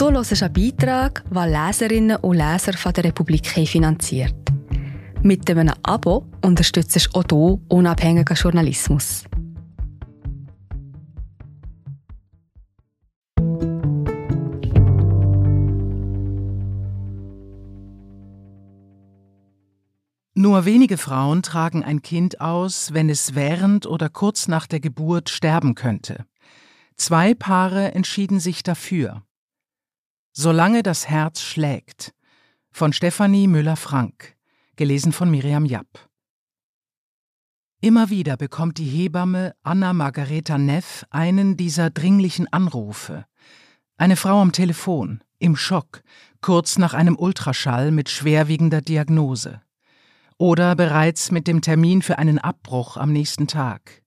Du hörst einen Beitrag, den Leserinnen und Leser von der Republik finanziert. Mit einem Abo unterstützt du auch du unabhängigen Journalismus. Nur wenige Frauen tragen ein Kind aus, wenn es während oder kurz nach der Geburt sterben könnte. Zwei Paare entschieden sich dafür. Solange das Herz schlägt von Stefanie Müller-Frank, gelesen von Miriam Japp. Immer wieder bekommt die Hebamme Anna Margareta Neff einen dieser dringlichen Anrufe. Eine Frau am Telefon, im Schock, kurz nach einem Ultraschall mit schwerwiegender Diagnose oder bereits mit dem Termin für einen Abbruch am nächsten Tag.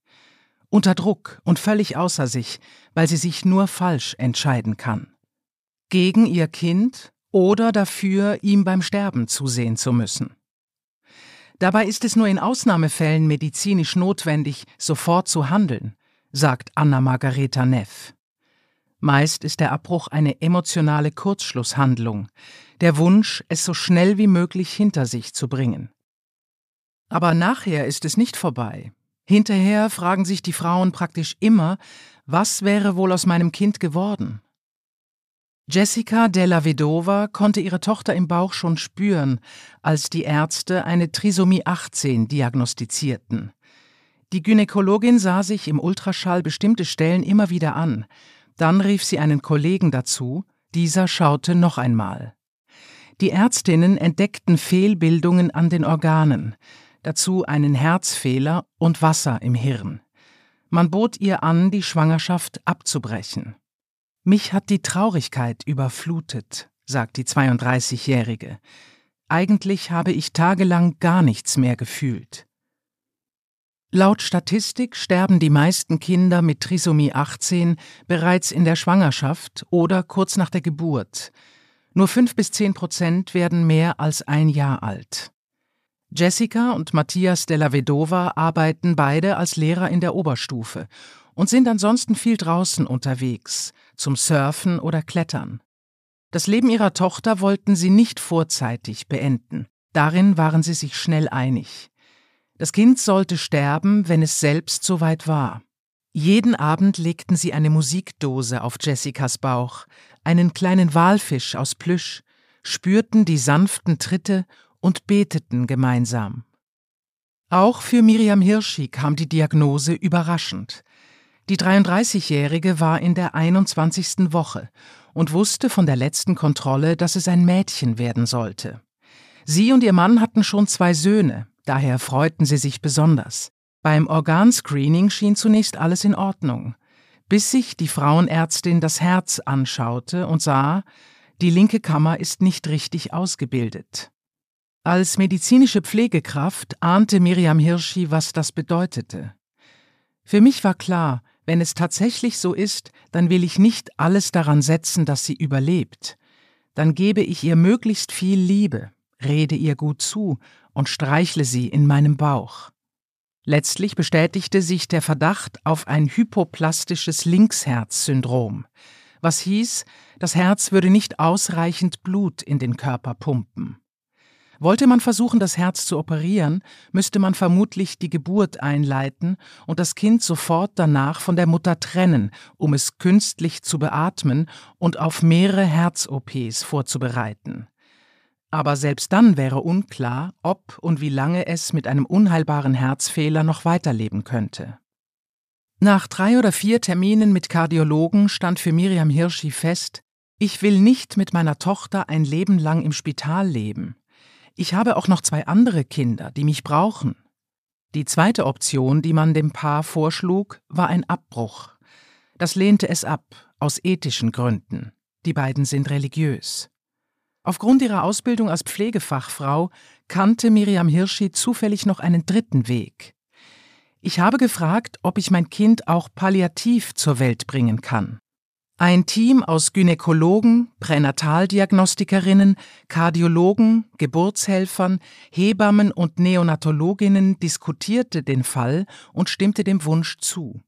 Unter Druck und völlig außer sich, weil sie sich nur falsch entscheiden kann. Gegen ihr Kind oder dafür, ihm beim Sterben zusehen zu müssen. Dabei ist es nur in Ausnahmefällen medizinisch notwendig, sofort zu handeln, sagt Anna Margareta Neff. Meist ist der Abbruch eine emotionale Kurzschlusshandlung, der Wunsch, es so schnell wie möglich hinter sich zu bringen. Aber nachher ist es nicht vorbei. Hinterher fragen sich die Frauen praktisch immer, was wäre wohl aus meinem Kind geworden? Jessica della Vedova konnte ihre Tochter im Bauch schon spüren, als die Ärzte eine Trisomie 18 diagnostizierten. Die Gynäkologin sah sich im Ultraschall bestimmte Stellen immer wieder an. Dann rief sie einen Kollegen dazu, dieser schaute noch einmal. Die Ärztinnen entdeckten Fehlbildungen an den Organen dazu einen Herzfehler und Wasser im Hirn. Man bot ihr an, die Schwangerschaft abzubrechen. Mich hat die Traurigkeit überflutet, sagt die 32-Jährige. Eigentlich habe ich tagelang gar nichts mehr gefühlt. Laut Statistik sterben die meisten Kinder mit Trisomie 18 bereits in der Schwangerschaft oder kurz nach der Geburt. Nur fünf bis zehn Prozent werden mehr als ein Jahr alt. Jessica und Matthias della Vedova arbeiten beide als Lehrer in der Oberstufe und sind ansonsten viel draußen unterwegs, zum Surfen oder Klettern. Das Leben ihrer Tochter wollten sie nicht vorzeitig beenden. Darin waren sie sich schnell einig. Das Kind sollte sterben, wenn es selbst soweit war. Jeden Abend legten sie eine Musikdose auf Jessicas Bauch, einen kleinen Walfisch aus Plüsch, spürten die sanften Tritte und beteten gemeinsam. Auch für Miriam Hirschi kam die Diagnose überraschend. Die 33-Jährige war in der 21. Woche und wusste von der letzten Kontrolle, dass es ein Mädchen werden sollte. Sie und ihr Mann hatten schon zwei Söhne, daher freuten sie sich besonders. Beim Organscreening schien zunächst alles in Ordnung, bis sich die Frauenärztin das Herz anschaute und sah, die linke Kammer ist nicht richtig ausgebildet. Als medizinische Pflegekraft ahnte Miriam Hirschi, was das bedeutete. Für mich war klar, wenn es tatsächlich so ist, dann will ich nicht alles daran setzen, dass sie überlebt. Dann gebe ich ihr möglichst viel Liebe, rede ihr gut zu und streichle sie in meinem Bauch. Letztlich bestätigte sich der Verdacht auf ein hypoplastisches Linksherz-Syndrom, was hieß, das Herz würde nicht ausreichend Blut in den Körper pumpen. Wollte man versuchen, das Herz zu operieren, müsste man vermutlich die Geburt einleiten und das Kind sofort danach von der Mutter trennen, um es künstlich zu beatmen und auf mehrere Herz-OPs vorzubereiten. Aber selbst dann wäre unklar, ob und wie lange es mit einem unheilbaren Herzfehler noch weiterleben könnte. Nach drei oder vier Terminen mit Kardiologen stand für Miriam Hirschi fest, ich will nicht mit meiner Tochter ein Leben lang im Spital leben. Ich habe auch noch zwei andere Kinder, die mich brauchen. Die zweite Option, die man dem Paar vorschlug, war ein Abbruch. Das lehnte es ab, aus ethischen Gründen. Die beiden sind religiös. Aufgrund ihrer Ausbildung als Pflegefachfrau kannte Miriam Hirschi zufällig noch einen dritten Weg. Ich habe gefragt, ob ich mein Kind auch palliativ zur Welt bringen kann. Ein Team aus Gynäkologen, Pränataldiagnostikerinnen, Kardiologen, Geburtshelfern, Hebammen und Neonatologinnen diskutierte den Fall und stimmte dem Wunsch zu.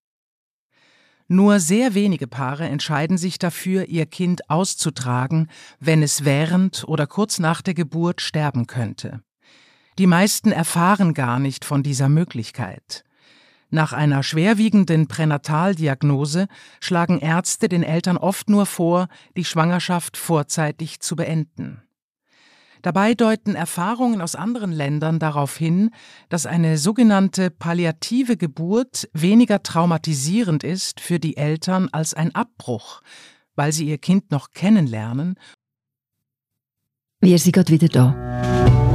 Nur sehr wenige Paare entscheiden sich dafür, ihr Kind auszutragen, wenn es während oder kurz nach der Geburt sterben könnte. Die meisten erfahren gar nicht von dieser Möglichkeit. Nach einer schwerwiegenden Pränataldiagnose schlagen Ärzte den Eltern oft nur vor, die Schwangerschaft vorzeitig zu beenden. Dabei deuten Erfahrungen aus anderen Ländern darauf hin, dass eine sogenannte palliative Geburt weniger traumatisierend ist für die Eltern als ein Abbruch, weil sie ihr Kind noch kennenlernen. Wir sind gerade wieder da.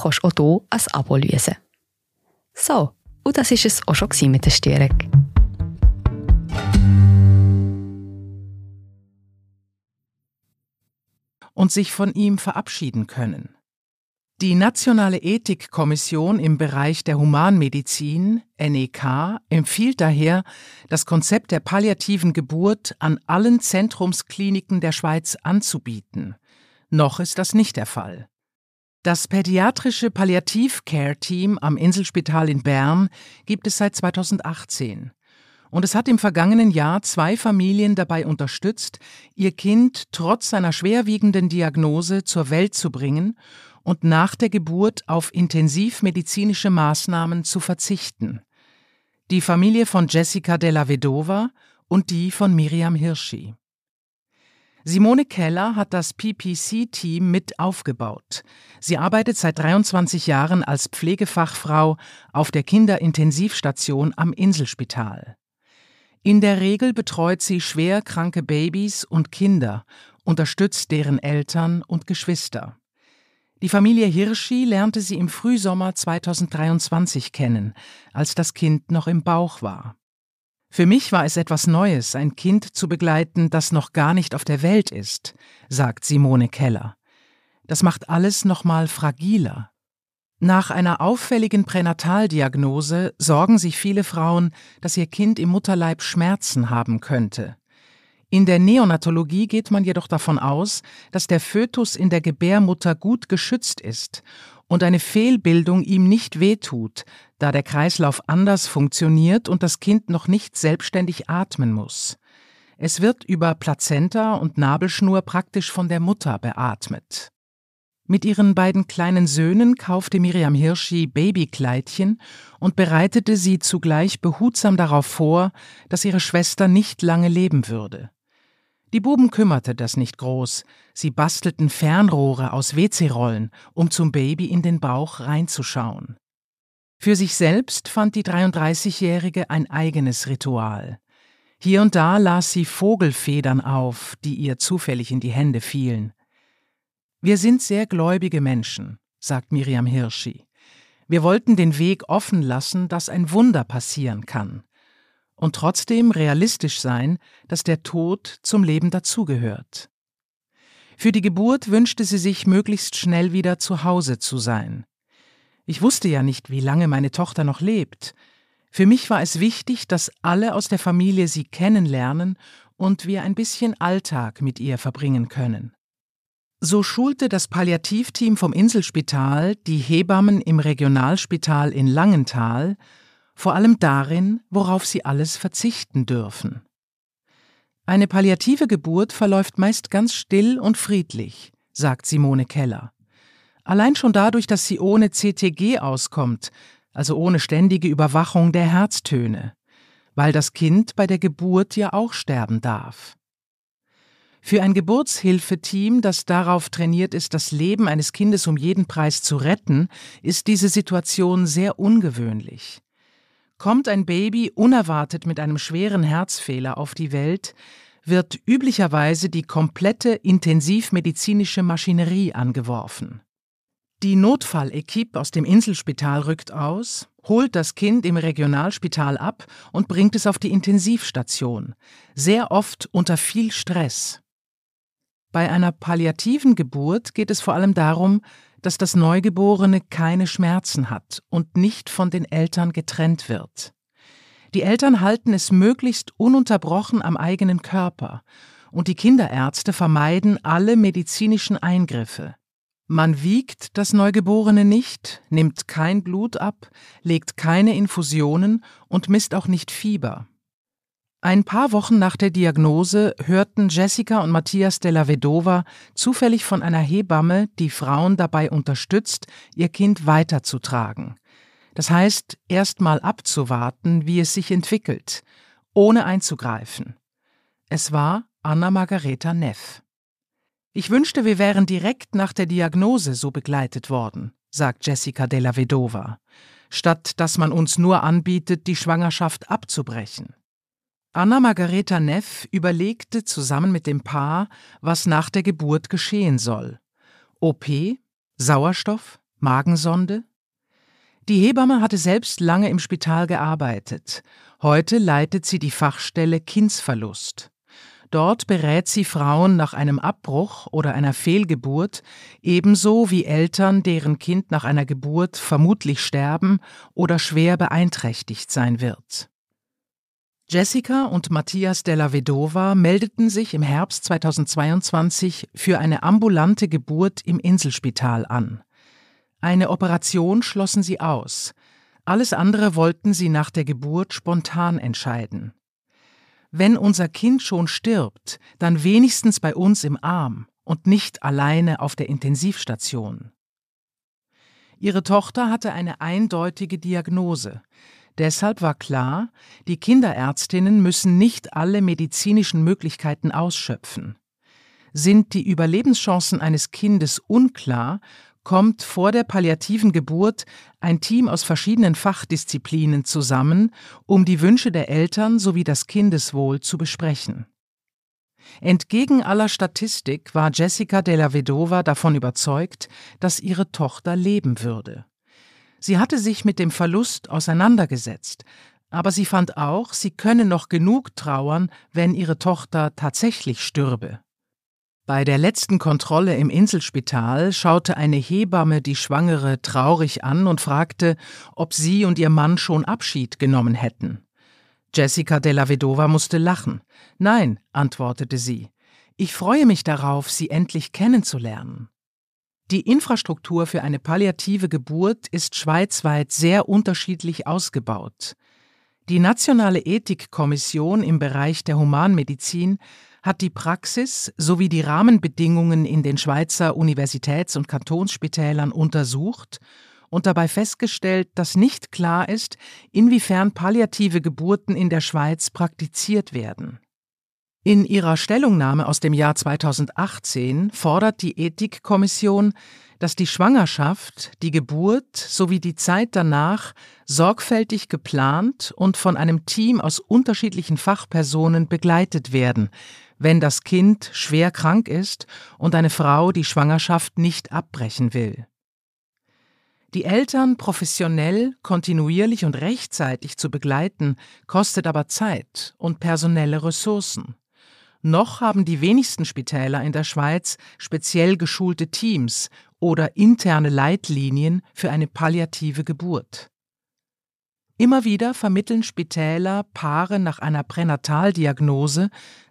kannst du auch hier ein Abo lösen. So, und das war es auch schon mit der Störung. und sich von ihm verabschieden können. Die Nationale Ethikkommission im Bereich der Humanmedizin, NEK, empfiehlt daher, das Konzept der palliativen Geburt an allen Zentrumskliniken der Schweiz anzubieten. Noch ist das nicht der Fall. Das pädiatrische Palliativ-Care-Team am Inselspital in Bern gibt es seit 2018 und es hat im vergangenen Jahr zwei Familien dabei unterstützt, ihr Kind trotz seiner schwerwiegenden Diagnose zur Welt zu bringen und nach der Geburt auf intensivmedizinische Maßnahmen zu verzichten. Die Familie von Jessica della Vedova und die von Miriam Hirschi. Simone Keller hat das PPC-Team mit aufgebaut. Sie arbeitet seit 23 Jahren als Pflegefachfrau auf der Kinderintensivstation am Inselspital. In der Regel betreut sie schwer kranke Babys und Kinder, unterstützt deren Eltern und Geschwister. Die Familie Hirschi lernte sie im Frühsommer 2023 kennen, als das Kind noch im Bauch war. Für mich war es etwas Neues, ein Kind zu begleiten, das noch gar nicht auf der Welt ist, sagt Simone Keller. Das macht alles noch mal fragiler. Nach einer auffälligen Pränataldiagnose sorgen sich viele Frauen, dass ihr Kind im Mutterleib Schmerzen haben könnte. In der Neonatologie geht man jedoch davon aus, dass der Fötus in der Gebärmutter gut geschützt ist und eine Fehlbildung ihm nicht wehtut, da der Kreislauf anders funktioniert und das Kind noch nicht selbstständig atmen muss. Es wird über Plazenta und Nabelschnur praktisch von der Mutter beatmet. Mit ihren beiden kleinen Söhnen kaufte Miriam Hirschi Babykleidchen und bereitete sie zugleich behutsam darauf vor, dass ihre Schwester nicht lange leben würde. Die Buben kümmerte das nicht groß, sie bastelten Fernrohre aus WC-Rollen, um zum Baby in den Bauch reinzuschauen. Für sich selbst fand die 33-Jährige ein eigenes Ritual. Hier und da las sie Vogelfedern auf, die ihr zufällig in die Hände fielen. Wir sind sehr gläubige Menschen, sagt Miriam Hirschi. Wir wollten den Weg offen lassen, dass ein Wunder passieren kann. Und trotzdem realistisch sein, dass der Tod zum Leben dazugehört. Für die Geburt wünschte sie sich, möglichst schnell wieder zu Hause zu sein. Ich wusste ja nicht, wie lange meine Tochter noch lebt. Für mich war es wichtig, dass alle aus der Familie sie kennenlernen und wir ein bisschen Alltag mit ihr verbringen können. So schulte das Palliativteam vom Inselspital die Hebammen im Regionalspital in Langenthal vor allem darin, worauf sie alles verzichten dürfen. Eine palliative Geburt verläuft meist ganz still und friedlich, sagt Simone Keller. Allein schon dadurch, dass sie ohne CTG auskommt, also ohne ständige Überwachung der Herztöne, weil das Kind bei der Geburt ja auch sterben darf. Für ein Geburtshilfeteam, das darauf trainiert ist, das Leben eines Kindes um jeden Preis zu retten, ist diese Situation sehr ungewöhnlich. Kommt ein Baby unerwartet mit einem schweren Herzfehler auf die Welt, wird üblicherweise die komplette intensivmedizinische Maschinerie angeworfen. Die Notfallequipe aus dem Inselspital rückt aus, holt das Kind im Regionalspital ab und bringt es auf die Intensivstation, sehr oft unter viel Stress. Bei einer palliativen Geburt geht es vor allem darum, dass das Neugeborene keine Schmerzen hat und nicht von den Eltern getrennt wird. Die Eltern halten es möglichst ununterbrochen am eigenen Körper und die Kinderärzte vermeiden alle medizinischen Eingriffe. Man wiegt das Neugeborene nicht, nimmt kein Blut ab, legt keine Infusionen und misst auch nicht Fieber. Ein paar Wochen nach der Diagnose hörten Jessica und Matthias della Vedova zufällig von einer Hebamme, die Frauen dabei unterstützt, ihr Kind weiterzutragen. Das heißt, erst mal abzuwarten, wie es sich entwickelt, ohne einzugreifen. Es war Anna Margareta Neff. Ich wünschte, wir wären direkt nach der Diagnose so begleitet worden, sagt Jessica della Vedova, statt dass man uns nur anbietet, die Schwangerschaft abzubrechen. Anna Margareta Neff überlegte zusammen mit dem Paar, was nach der Geburt geschehen soll. OP, Sauerstoff, Magensonde? Die Hebamme hatte selbst lange im Spital gearbeitet. Heute leitet sie die Fachstelle Kindsverlust. Dort berät sie Frauen nach einem Abbruch oder einer Fehlgeburt, ebenso wie Eltern, deren Kind nach einer Geburt vermutlich sterben oder schwer beeinträchtigt sein wird. Jessica und Matthias della Vedova meldeten sich im Herbst 2022 für eine ambulante Geburt im Inselspital an. Eine Operation schlossen sie aus. Alles andere wollten sie nach der Geburt spontan entscheiden wenn unser Kind schon stirbt, dann wenigstens bei uns im Arm und nicht alleine auf der Intensivstation. Ihre Tochter hatte eine eindeutige Diagnose. Deshalb war klar, die Kinderärztinnen müssen nicht alle medizinischen Möglichkeiten ausschöpfen. Sind die Überlebenschancen eines Kindes unklar, kommt vor der palliativen Geburt ein Team aus verschiedenen Fachdisziplinen zusammen, um die Wünsche der Eltern sowie das Kindeswohl zu besprechen. Entgegen aller Statistik war Jessica della Vedova davon überzeugt, dass ihre Tochter leben würde. Sie hatte sich mit dem Verlust auseinandergesetzt, aber sie fand auch, sie könne noch genug trauern, wenn ihre Tochter tatsächlich stürbe. Bei der letzten Kontrolle im Inselspital schaute eine Hebamme die Schwangere traurig an und fragte, ob sie und ihr Mann schon Abschied genommen hätten. Jessica della Vedova musste lachen. Nein, antwortete sie. Ich freue mich darauf, Sie endlich kennenzulernen. Die Infrastruktur für eine palliative Geburt ist schweizweit sehr unterschiedlich ausgebaut. Die Nationale Ethikkommission im Bereich der Humanmedizin hat die Praxis sowie die Rahmenbedingungen in den Schweizer Universitäts- und Kantonsspitälern untersucht und dabei festgestellt, dass nicht klar ist, inwiefern palliative Geburten in der Schweiz praktiziert werden. In ihrer Stellungnahme aus dem Jahr 2018 fordert die Ethikkommission, dass die Schwangerschaft, die Geburt sowie die Zeit danach sorgfältig geplant und von einem Team aus unterschiedlichen Fachpersonen begleitet werden, wenn das Kind schwer krank ist und eine Frau die Schwangerschaft nicht abbrechen will. Die Eltern professionell, kontinuierlich und rechtzeitig zu begleiten, kostet aber Zeit und personelle Ressourcen. Noch haben die wenigsten Spitäler in der Schweiz speziell geschulte Teams oder interne Leitlinien für eine palliative Geburt. Immer wieder vermitteln Spitäler Paare nach einer Pränataldiagnose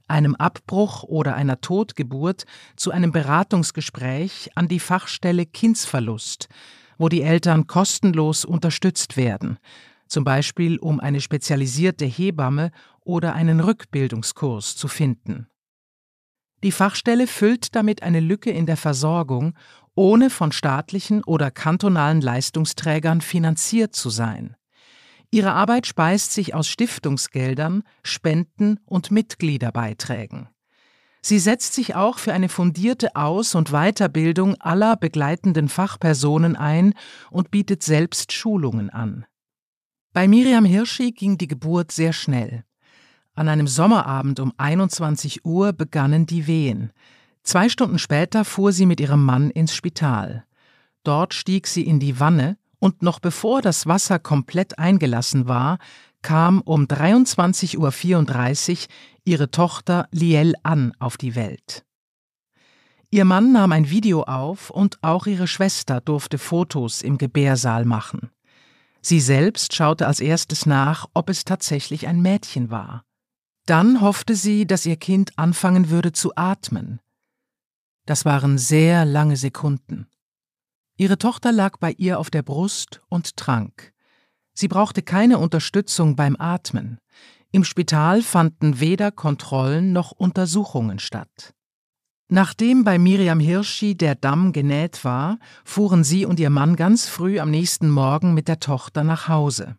einem Abbruch oder einer Totgeburt zu einem Beratungsgespräch an die Fachstelle Kindsverlust, wo die Eltern kostenlos unterstützt werden, zum Beispiel um eine spezialisierte Hebamme oder einen Rückbildungskurs zu finden. Die Fachstelle füllt damit eine Lücke in der Versorgung, ohne von staatlichen oder kantonalen Leistungsträgern finanziert zu sein. Ihre Arbeit speist sich aus Stiftungsgeldern, Spenden und Mitgliederbeiträgen. Sie setzt sich auch für eine fundierte Aus- und Weiterbildung aller begleitenden Fachpersonen ein und bietet selbst Schulungen an. Bei Miriam Hirschi ging die Geburt sehr schnell. An einem Sommerabend um 21 Uhr begannen die Wehen. Zwei Stunden später fuhr sie mit ihrem Mann ins Spital. Dort stieg sie in die Wanne und noch bevor das Wasser komplett eingelassen war, kam um 23.34 Uhr ihre Tochter Liel an auf die Welt. Ihr Mann nahm ein Video auf und auch ihre Schwester durfte Fotos im Gebärsaal machen. Sie selbst schaute als erstes nach, ob es tatsächlich ein Mädchen war. Dann hoffte sie, dass ihr Kind anfangen würde zu atmen. Das waren sehr lange Sekunden. Ihre Tochter lag bei ihr auf der Brust und trank. Sie brauchte keine Unterstützung beim Atmen. Im Spital fanden weder Kontrollen noch Untersuchungen statt. Nachdem bei Miriam Hirschi der Damm genäht war, fuhren sie und ihr Mann ganz früh am nächsten Morgen mit der Tochter nach Hause.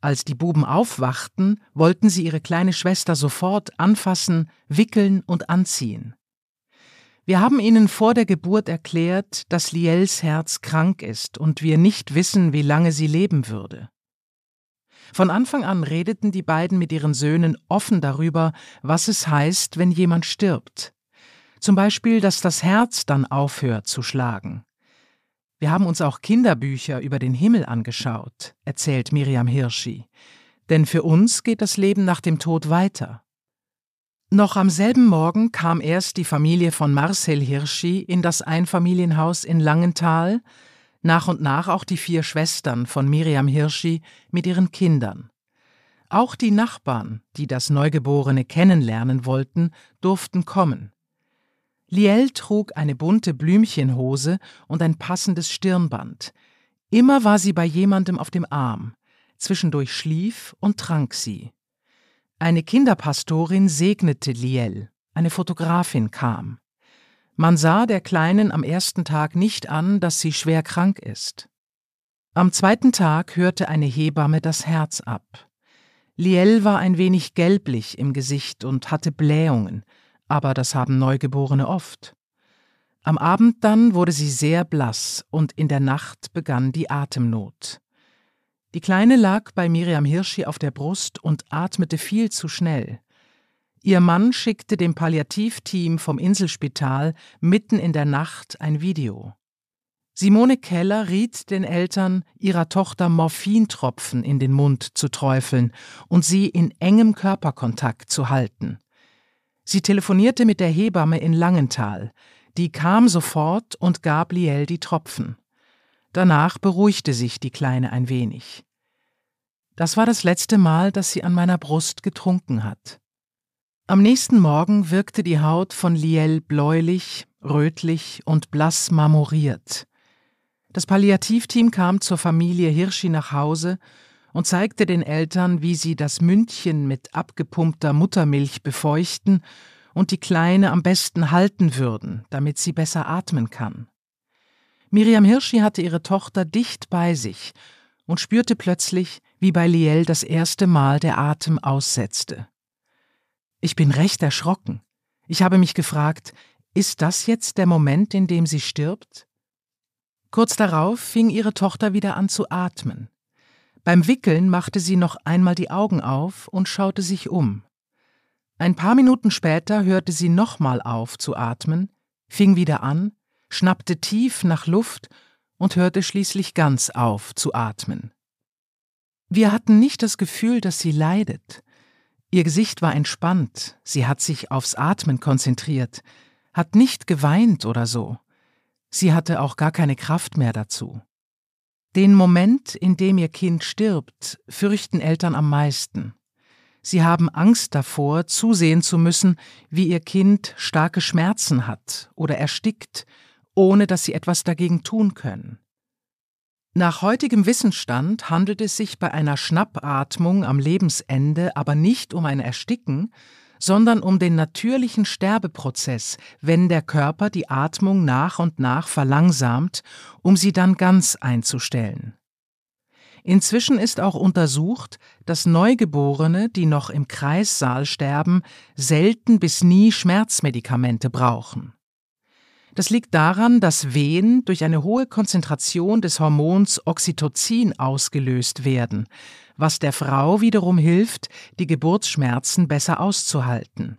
Als die Buben aufwachten, wollten sie ihre kleine Schwester sofort anfassen, wickeln und anziehen. Wir haben ihnen vor der Geburt erklärt, dass Liels Herz krank ist und wir nicht wissen, wie lange sie leben würde. Von Anfang an redeten die beiden mit ihren Söhnen offen darüber, was es heißt, wenn jemand stirbt. Zum Beispiel, dass das Herz dann aufhört zu schlagen. Wir haben uns auch Kinderbücher über den Himmel angeschaut, erzählt Miriam Hirschi. Denn für uns geht das Leben nach dem Tod weiter. Noch am selben Morgen kam erst die Familie von Marcel Hirschi in das Einfamilienhaus in Langenthal, nach und nach auch die vier Schwestern von Miriam Hirschi mit ihren Kindern. Auch die Nachbarn, die das Neugeborene kennenlernen wollten, durften kommen. Liel trug eine bunte Blümchenhose und ein passendes Stirnband. Immer war sie bei jemandem auf dem Arm. Zwischendurch schlief und trank sie. Eine Kinderpastorin segnete Liel, eine Fotografin kam. Man sah der Kleinen am ersten Tag nicht an, dass sie schwer krank ist. Am zweiten Tag hörte eine Hebamme das Herz ab. Liel war ein wenig gelblich im Gesicht und hatte Blähungen, aber das haben Neugeborene oft. Am Abend dann wurde sie sehr blass und in der Nacht begann die Atemnot. Die Kleine lag bei Miriam Hirschi auf der Brust und atmete viel zu schnell. Ihr Mann schickte dem Palliativteam vom Inselspital mitten in der Nacht ein Video. Simone Keller riet den Eltern, ihrer Tochter Morphintropfen in den Mund zu träufeln und sie in engem Körperkontakt zu halten. Sie telefonierte mit der Hebamme in Langenthal. Die kam sofort und gab Liel die Tropfen. Danach beruhigte sich die Kleine ein wenig. Das war das letzte Mal, dass sie an meiner Brust getrunken hat. Am nächsten Morgen wirkte die Haut von Liel bläulich, rötlich und blass marmoriert. Das Palliativteam kam zur Familie Hirschi nach Hause und zeigte den Eltern, wie sie das Mündchen mit abgepumpter Muttermilch befeuchten und die Kleine am besten halten würden, damit sie besser atmen kann. Miriam Hirschi hatte ihre Tochter dicht bei sich und spürte plötzlich, wie bei Liel das erste Mal der Atem aussetzte. Ich bin recht erschrocken. Ich habe mich gefragt, ist das jetzt der Moment, in dem sie stirbt? Kurz darauf fing ihre Tochter wieder an zu atmen. Beim Wickeln machte sie noch einmal die Augen auf und schaute sich um. Ein paar Minuten später hörte sie nochmal auf zu atmen, fing wieder an schnappte tief nach Luft und hörte schließlich ganz auf zu atmen. Wir hatten nicht das Gefühl, dass sie leidet. Ihr Gesicht war entspannt, sie hat sich aufs Atmen konzentriert, hat nicht geweint oder so. Sie hatte auch gar keine Kraft mehr dazu. Den Moment, in dem ihr Kind stirbt, fürchten Eltern am meisten. Sie haben Angst davor, zusehen zu müssen, wie ihr Kind starke Schmerzen hat oder erstickt ohne dass sie etwas dagegen tun können. Nach heutigem Wissensstand handelt es sich bei einer Schnappatmung am Lebensende aber nicht um ein Ersticken, sondern um den natürlichen Sterbeprozess, wenn der Körper die Atmung nach und nach verlangsamt, um sie dann ganz einzustellen. Inzwischen ist auch untersucht, dass Neugeborene, die noch im Kreissaal sterben, selten bis nie Schmerzmedikamente brauchen. Das liegt daran, dass Wehen durch eine hohe Konzentration des Hormons Oxytocin ausgelöst werden, was der Frau wiederum hilft, die Geburtsschmerzen besser auszuhalten.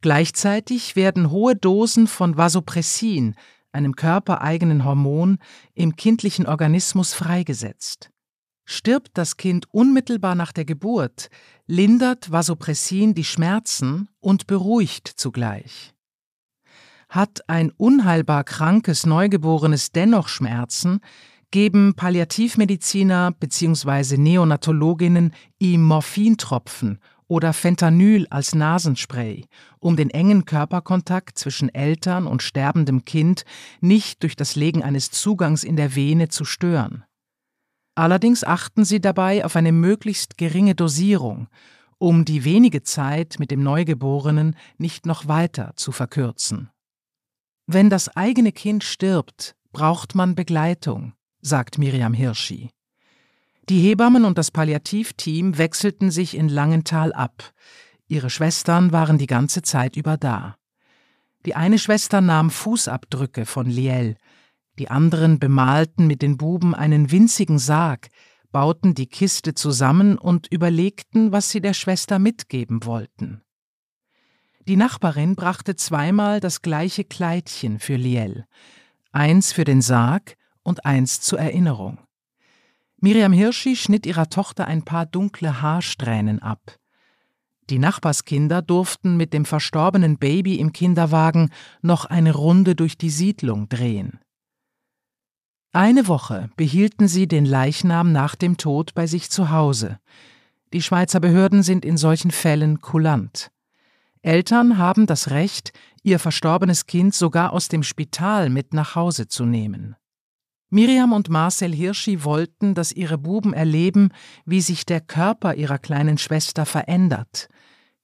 Gleichzeitig werden hohe Dosen von Vasopressin, einem körpereigenen Hormon, im kindlichen Organismus freigesetzt. Stirbt das Kind unmittelbar nach der Geburt, lindert Vasopressin die Schmerzen und beruhigt zugleich. Hat ein unheilbar krankes Neugeborenes dennoch Schmerzen, geben Palliativmediziner bzw. Neonatologinnen ihm Morphintropfen oder Fentanyl als Nasenspray, um den engen Körperkontakt zwischen Eltern und sterbendem Kind nicht durch das Legen eines Zugangs in der Vene zu stören. Allerdings achten sie dabei auf eine möglichst geringe Dosierung, um die wenige Zeit mit dem Neugeborenen nicht noch weiter zu verkürzen. Wenn das eigene Kind stirbt, braucht man Begleitung, sagt Miriam Hirschi. Die Hebammen und das Palliativteam wechselten sich in Langenthal ab. Ihre Schwestern waren die ganze Zeit über da. Die eine Schwester nahm Fußabdrücke von Liel, die anderen bemalten mit den Buben einen winzigen Sarg, bauten die Kiste zusammen und überlegten, was sie der Schwester mitgeben wollten. Die Nachbarin brachte zweimal das gleiche Kleidchen für Liel, eins für den Sarg und eins zur Erinnerung. Miriam Hirschi schnitt ihrer Tochter ein paar dunkle Haarsträhnen ab. Die Nachbarskinder durften mit dem verstorbenen Baby im Kinderwagen noch eine Runde durch die Siedlung drehen. Eine Woche behielten sie den Leichnam nach dem Tod bei sich zu Hause. Die Schweizer Behörden sind in solchen Fällen kulant. Eltern haben das Recht, ihr verstorbenes Kind sogar aus dem Spital mit nach Hause zu nehmen. Miriam und Marcel Hirschi wollten, dass ihre Buben erleben, wie sich der Körper ihrer kleinen Schwester verändert,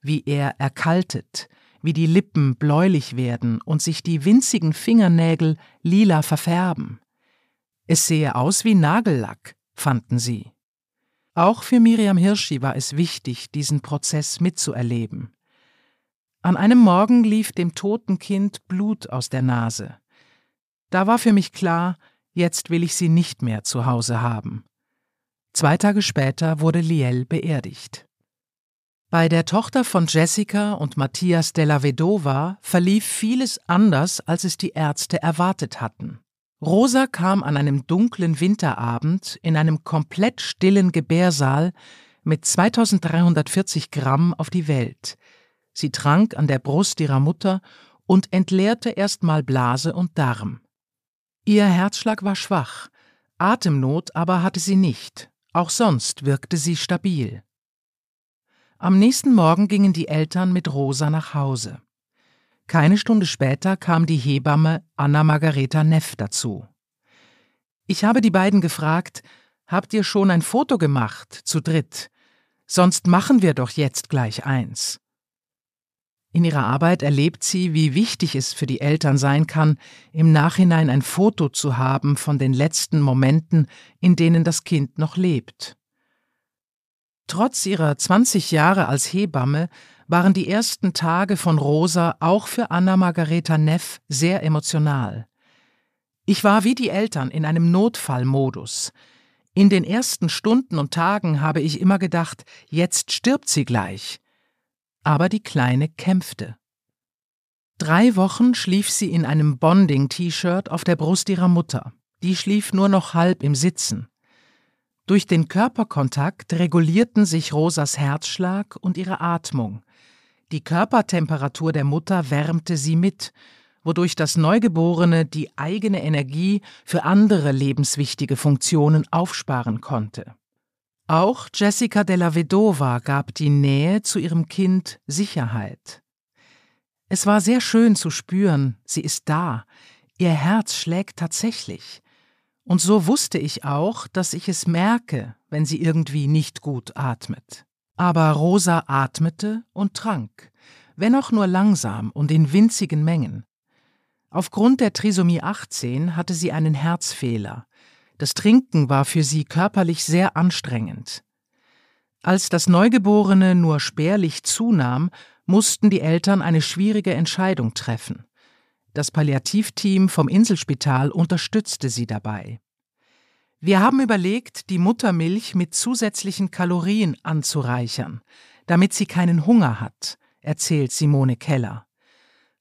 wie er erkaltet, wie die Lippen bläulich werden und sich die winzigen Fingernägel lila verfärben. Es sehe aus wie Nagellack, fanden sie. Auch für Miriam Hirschi war es wichtig, diesen Prozess mitzuerleben. An einem Morgen lief dem toten Kind Blut aus der Nase. Da war für mich klar, Jetzt will ich sie nicht mehr zu Hause haben. Zwei Tage später wurde Liel beerdigt. Bei der Tochter von Jessica und Matthias della Vedova verlief vieles anders, als es die Ärzte erwartet hatten. Rosa kam an einem dunklen Winterabend in einem komplett stillen Gebärsaal mit 2340 Gramm auf die Welt. Sie trank an der Brust ihrer Mutter und entleerte erstmal Blase und Darm. Ihr Herzschlag war schwach, Atemnot aber hatte sie nicht, auch sonst wirkte sie stabil. Am nächsten Morgen gingen die Eltern mit Rosa nach Hause. Keine Stunde später kam die Hebamme Anna Margareta Neff dazu. Ich habe die beiden gefragt, habt ihr schon ein Foto gemacht, zu dritt? Sonst machen wir doch jetzt gleich eins. In ihrer Arbeit erlebt sie, wie wichtig es für die Eltern sein kann, im Nachhinein ein Foto zu haben von den letzten Momenten, in denen das Kind noch lebt. Trotz ihrer 20 Jahre als Hebamme waren die ersten Tage von Rosa auch für Anna Margareta Neff sehr emotional. Ich war wie die Eltern in einem Notfallmodus. In den ersten Stunden und Tagen habe ich immer gedacht, jetzt stirbt sie gleich aber die Kleine kämpfte. Drei Wochen schlief sie in einem Bonding-T-Shirt auf der Brust ihrer Mutter. Die schlief nur noch halb im Sitzen. Durch den Körperkontakt regulierten sich Rosas Herzschlag und ihre Atmung. Die Körpertemperatur der Mutter wärmte sie mit, wodurch das Neugeborene die eigene Energie für andere lebenswichtige Funktionen aufsparen konnte. Auch Jessica della Vedova gab die Nähe zu ihrem Kind Sicherheit. Es war sehr schön zu spüren, sie ist da, ihr Herz schlägt tatsächlich. Und so wusste ich auch, dass ich es merke, wenn sie irgendwie nicht gut atmet. Aber Rosa atmete und trank, wenn auch nur langsam und in winzigen Mengen. Aufgrund der Trisomie 18 hatte sie einen Herzfehler, das Trinken war für sie körperlich sehr anstrengend. Als das Neugeborene nur spärlich zunahm, mussten die Eltern eine schwierige Entscheidung treffen. Das Palliativteam vom Inselspital unterstützte sie dabei. Wir haben überlegt, die Muttermilch mit zusätzlichen Kalorien anzureichern, damit sie keinen Hunger hat, erzählt Simone Keller.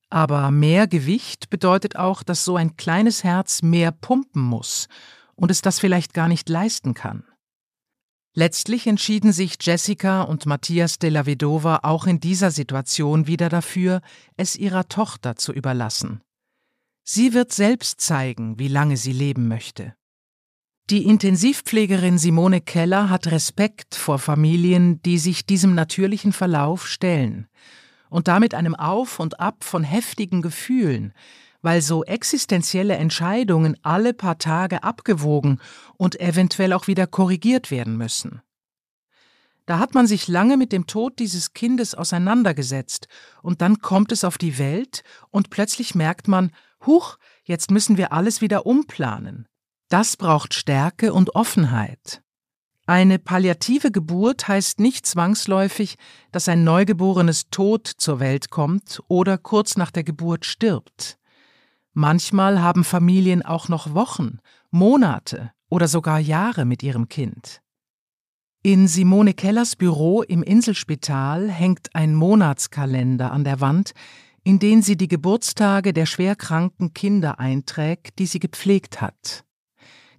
Aber mehr Gewicht bedeutet auch, dass so ein kleines Herz mehr pumpen muss und es das vielleicht gar nicht leisten kann. Letztlich entschieden sich Jessica und Matthias de la Vedova auch in dieser Situation wieder dafür, es ihrer Tochter zu überlassen. Sie wird selbst zeigen, wie lange sie leben möchte. Die Intensivpflegerin Simone Keller hat Respekt vor Familien, die sich diesem natürlichen Verlauf stellen und damit einem Auf und Ab von heftigen Gefühlen, weil so existenzielle Entscheidungen alle paar Tage abgewogen und eventuell auch wieder korrigiert werden müssen. Da hat man sich lange mit dem Tod dieses Kindes auseinandergesetzt, und dann kommt es auf die Welt, und plötzlich merkt man, huch, jetzt müssen wir alles wieder umplanen. Das braucht Stärke und Offenheit. Eine palliative Geburt heißt nicht zwangsläufig, dass ein Neugeborenes tot zur Welt kommt oder kurz nach der Geburt stirbt. Manchmal haben Familien auch noch Wochen, Monate oder sogar Jahre mit ihrem Kind. In Simone Kellers Büro im Inselspital hängt ein Monatskalender an der Wand, in den sie die Geburtstage der schwerkranken Kinder einträgt, die sie gepflegt hat.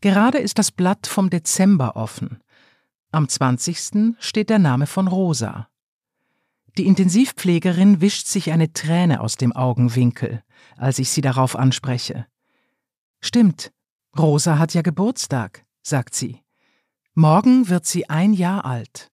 Gerade ist das Blatt vom Dezember offen. Am 20. steht der Name von Rosa. Die Intensivpflegerin wischt sich eine Träne aus dem Augenwinkel, als ich sie darauf anspreche. Stimmt, Rosa hat ja Geburtstag, sagt sie. Morgen wird sie ein Jahr alt.